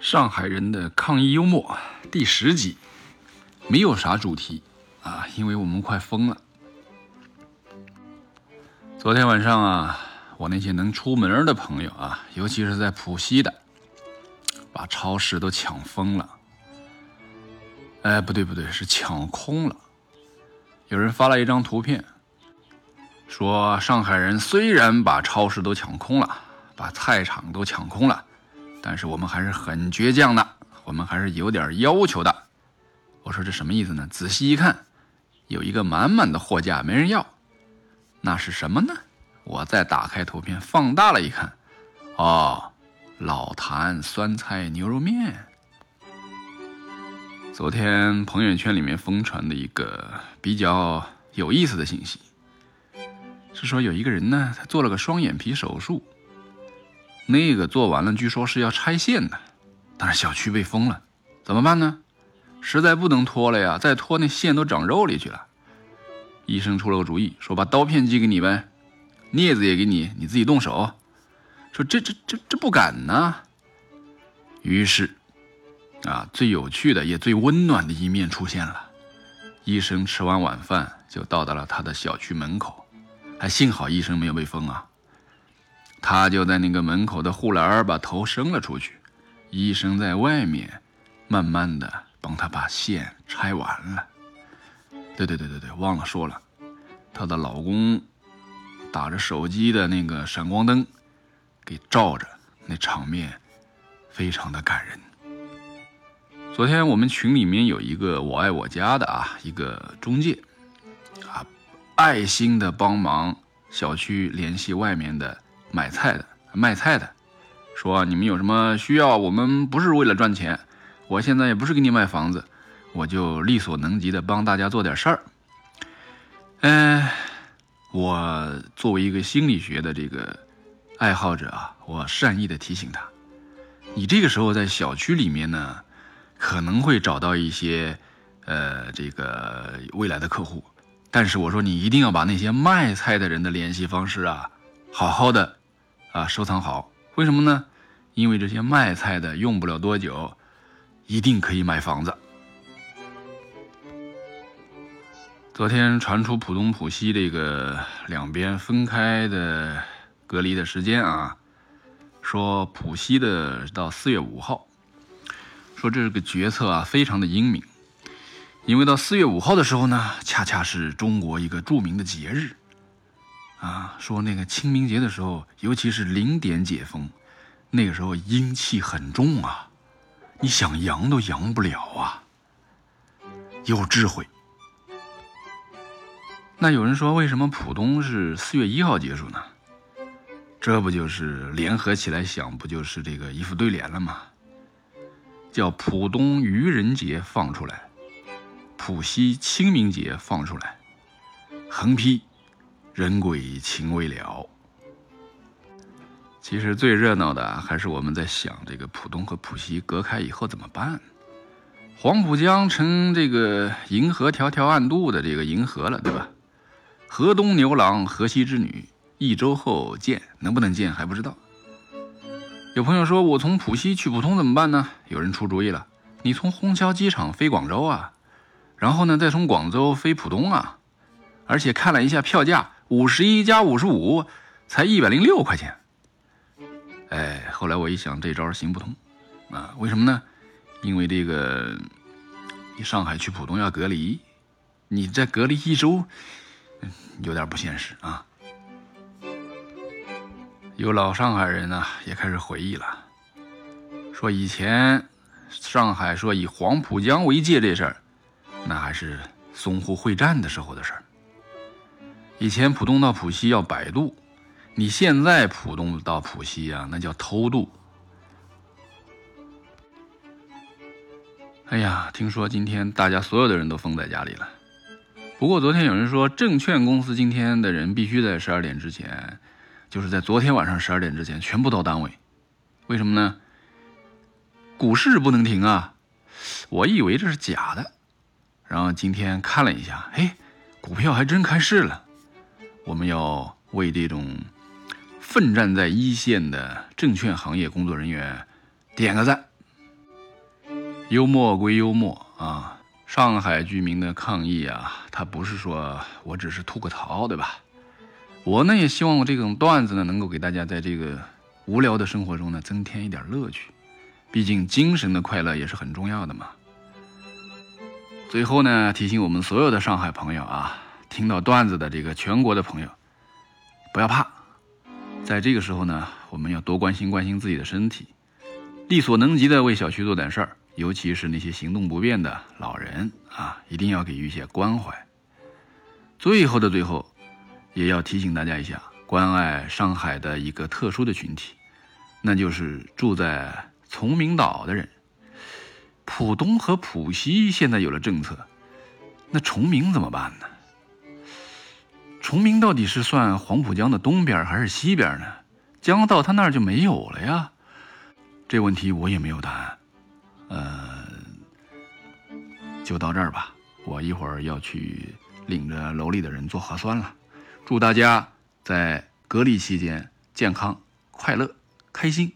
上海人的抗议幽默第十集，没有啥主题啊，因为我们快疯了。昨天晚上啊，我那些能出门的朋友啊，尤其是在浦西的，把超市都抢疯了。哎，不对不对，是抢空了。有人发了一张图片，说上海人虽然把超市都抢空了，把菜场都抢空了。但是我们还是很倔强的，我们还是有点要求的。我说这什么意思呢？仔细一看，有一个满满的货架没人要，那是什么呢？我再打开图片放大了一看，哦，老坛酸菜牛肉面。昨天朋友圈里面疯传的一个比较有意思的信息，是说有一个人呢，他做了个双眼皮手术。那个做完了，据说是要拆线的，但是小区被封了，怎么办呢？实在不能拖了呀，再拖那线都长肉里去了。医生出了个主意，说把刀片寄给你呗，镊子也给你，你自己动手。说这这这这不敢呢。于是，啊，最有趣的也最温暖的一面出现了。医生吃完晚饭就到达了他的小区门口，还幸好医生没有被封啊。他就在那个门口的护栏把头伸了出去，医生在外面慢慢的帮他把线拆完了。对对对对对，忘了说了，她的老公打着手机的那个闪光灯给照着，那场面非常的感人。昨天我们群里面有一个我爱我家的啊，一个中介啊，爱心的帮忙小区联系外面的。买菜的、卖菜的，说你们有什么需要？我们不是为了赚钱，我现在也不是给你卖房子，我就力所能及的帮大家做点事儿。嗯，我作为一个心理学的这个爱好者啊，我善意的提醒他，你这个时候在小区里面呢，可能会找到一些呃这个未来的客户，但是我说你一定要把那些卖菜的人的联系方式啊，好好的。啊，收藏好，为什么呢？因为这些卖菜的用不了多久，一定可以买房子。昨天传出浦东、浦西这个两边分开的隔离的时间啊，说浦西的到四月五号，说这个决策啊非常的英明，因为到四月五号的时候呢，恰恰是中国一个著名的节日。啊，说那个清明节的时候，尤其是零点解封，那个时候阴气很重啊，你想阳都阳不了啊。有智慧。那有人说，为什么浦东是四月一号结束呢？这不就是联合起来想，不就是这个一副对联了吗？叫浦东愚人节放出来，浦西清明节放出来，横批。人鬼情未了。其实最热闹的还是我们在想这个浦东和浦西隔开以后怎么办？黄浦江成这个银河条条暗渡的这个银河了，对吧？河东牛郎，河西织女，一周后见，能不能见还不知道。有朋友说我从浦西去浦东怎么办呢？有人出主意了，你从虹桥机场飞广州啊，然后呢再从广州飞浦东啊，而且看了一下票价。五十一加五十五，才一百零六块钱。哎，后来我一想，这招行不通啊？为什么呢？因为这个，你上海去浦东要隔离，你再隔离一周，有点不现实啊。有老上海人呢，也开始回忆了，说以前上海说以黄浦江为界这事儿，那还是淞沪会战的时候的事儿。以前浦东到浦西要摆渡，你现在浦东到浦西啊，那叫偷渡。哎呀，听说今天大家所有的人都封在家里了。不过昨天有人说，证券公司今天的人必须在十二点之前，就是在昨天晚上十二点之前全部到单位。为什么呢？股市不能停啊！我以为这是假的，然后今天看了一下，嘿，股票还真开市了。我们要为这种奋战在一线的证券行业工作人员点个赞。幽默归幽默啊，上海居民的抗议啊，他不是说我只是吐个槽，对吧？我呢也希望我这种段子呢，能够给大家在这个无聊的生活中呢增添一点乐趣。毕竟精神的快乐也是很重要的嘛。最后呢，提醒我们所有的上海朋友啊，听到段子的这个全国的朋友，不要怕，在这个时候呢，我们要多关心关心自己的身体，力所能及的为小区做点事儿，尤其是那些行动不便的老人啊，一定要给予一些关怀。最后的最后，也要提醒大家一下，关爱上海的一个特殊的群体，那就是住在崇明岛的人。浦东和浦西现在有了政策，那崇明怎么办呢？崇明到底是算黄浦江的东边还是西边呢？江到他那儿就没有了呀。这问题我也没有答案。呃，就到这儿吧。我一会儿要去领着楼里的人做核酸了。祝大家在隔离期间健康、快乐、开心。